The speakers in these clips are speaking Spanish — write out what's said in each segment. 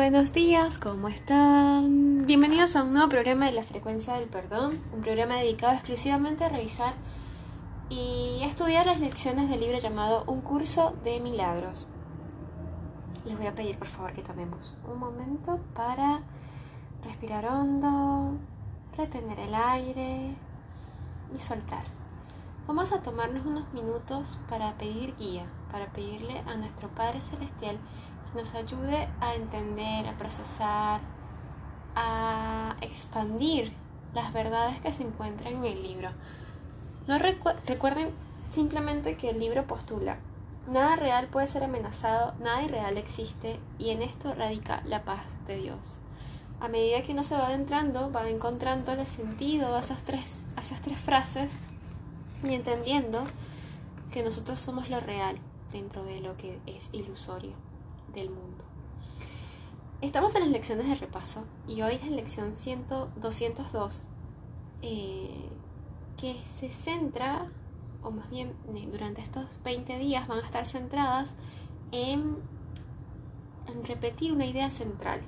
Buenos días, ¿cómo están? Bienvenidos a un nuevo programa de la frecuencia del perdón, un programa dedicado exclusivamente a revisar y estudiar las lecciones del libro llamado Un curso de milagros. Les voy a pedir por favor que tomemos un momento para respirar hondo, retener el aire y soltar. Vamos a tomarnos unos minutos para pedir guía, para pedirle a nuestro Padre Celestial nos ayude a entender, a procesar, a expandir las verdades que se encuentran en el libro. No recuerden simplemente que el libro postula, nada real puede ser amenazado, nada irreal existe y en esto radica la paz de Dios. A medida que uno se va adentrando, va encontrando el sentido a esas tres, a esas tres frases y entendiendo que nosotros somos lo real dentro de lo que es ilusorio del mundo. Estamos en las lecciones de repaso y hoy es la lección 100, 202 eh, que se centra, o más bien durante estos 20 días van a estar centradas en, en repetir una idea central.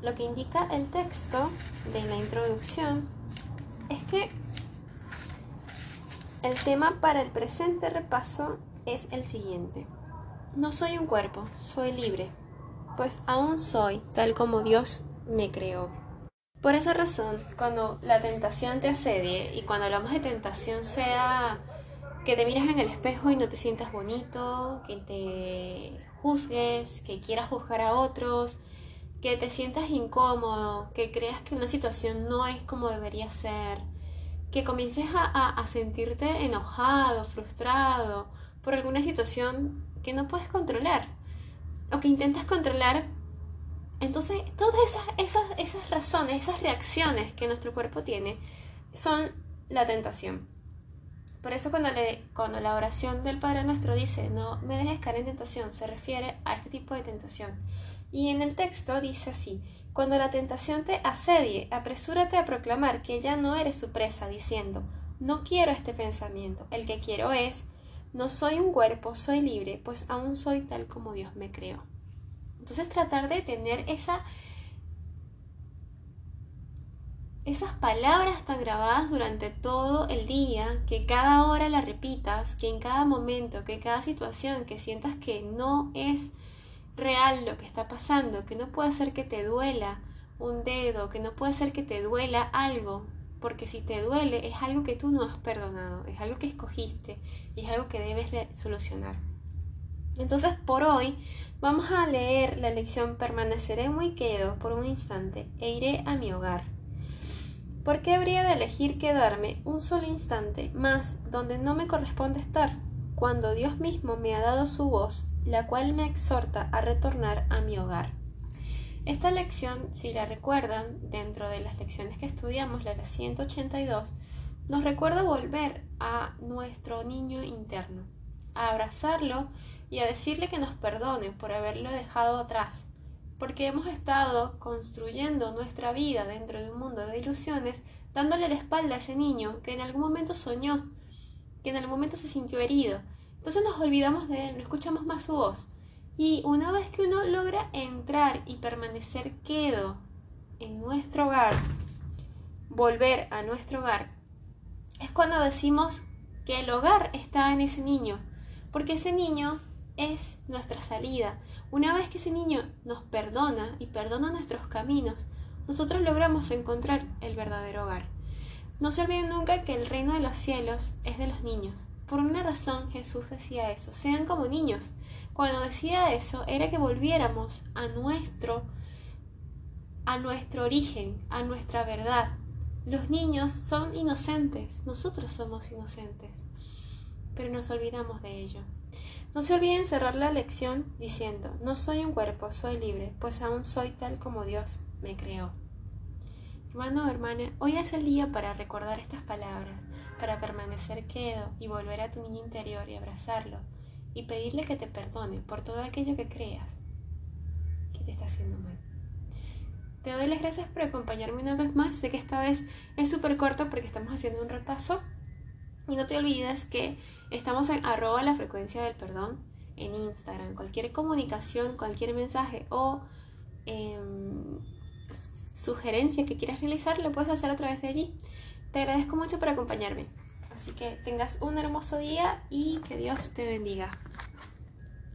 Lo que indica el texto de la introducción es que el tema para el presente repaso es el siguiente. No soy un cuerpo, soy libre, pues aún soy tal como Dios me creó. Por esa razón, cuando la tentación te asedie y cuando hablamos de tentación sea que te miras en el espejo y no te sientas bonito, que te juzgues, que quieras juzgar a otros, que te sientas incómodo, que creas que una situación no es como debería ser, que comiences a, a sentirte enojado, frustrado por alguna situación que no puedes controlar o que intentas controlar. Entonces, todas esas, esas, esas razones, esas reacciones que nuestro cuerpo tiene son la tentación. Por eso cuando, le, cuando la oración del Padre Nuestro dice, no me dejes caer en tentación, se refiere a este tipo de tentación. Y en el texto dice así, cuando la tentación te asedie, apresúrate a proclamar que ya no eres su presa, diciendo, no quiero este pensamiento, el que quiero es, no soy un cuerpo, soy libre, pues aún soy tal como Dios me creó. Entonces tratar de tener esa, esas palabras tan grabadas durante todo el día, que cada hora la repitas, que en cada momento, que cada situación, que sientas que no es real lo que está pasando, que no puede ser que te duela un dedo, que no puede ser que te duela algo, porque si te duele es algo que tú no has perdonado, es algo que escogiste y es algo que debes solucionar. Entonces por hoy vamos a leer la lección Permaneceré muy quedo por un instante e iré a mi hogar. ¿Por qué habría de elegir quedarme un solo instante más donde no me corresponde estar, cuando Dios mismo me ha dado su voz, la cual me exhorta a retornar a mi hogar? Esta lección, si la recuerdan, dentro de las lecciones que estudiamos, la de 182, nos recuerda volver a nuestro niño interno, a abrazarlo y a decirle que nos perdone por haberlo dejado atrás, porque hemos estado construyendo nuestra vida dentro de un mundo de ilusiones, dándole la espalda a ese niño que en algún momento soñó, que en algún momento se sintió herido. Entonces nos olvidamos de él, no escuchamos más su voz. Y una vez que uno logra entrar y permanecer quedo en nuestro hogar, volver a nuestro hogar, es cuando decimos que el hogar está en ese niño, porque ese niño es nuestra salida. Una vez que ese niño nos perdona y perdona nuestros caminos, nosotros logramos encontrar el verdadero hogar. No se olviden nunca que el reino de los cielos es de los niños. Por una razón Jesús decía eso, sean como niños. Cuando decía eso era que volviéramos a nuestro a nuestro origen, a nuestra verdad. Los niños son inocentes, nosotros somos inocentes, pero nos olvidamos de ello. No se olviden cerrar la lección diciendo, no soy un cuerpo, soy libre, pues aún soy tal como Dios me creó. Hermano o hermana, hoy es el día para recordar estas palabras, para permanecer quedo y volver a tu niño interior y abrazarlo y pedirle que te perdone por todo aquello que creas que te está haciendo mal. Te doy las gracias por acompañarme una vez más. Sé que esta vez es súper corta porque estamos haciendo un repaso. Y no te olvides que estamos en arroba la frecuencia del perdón en Instagram. Cualquier comunicación, cualquier mensaje o eh, sugerencia que quieras realizar, lo puedes hacer a través de allí. Te agradezco mucho por acompañarme. Así que tengas un hermoso día y que Dios te bendiga.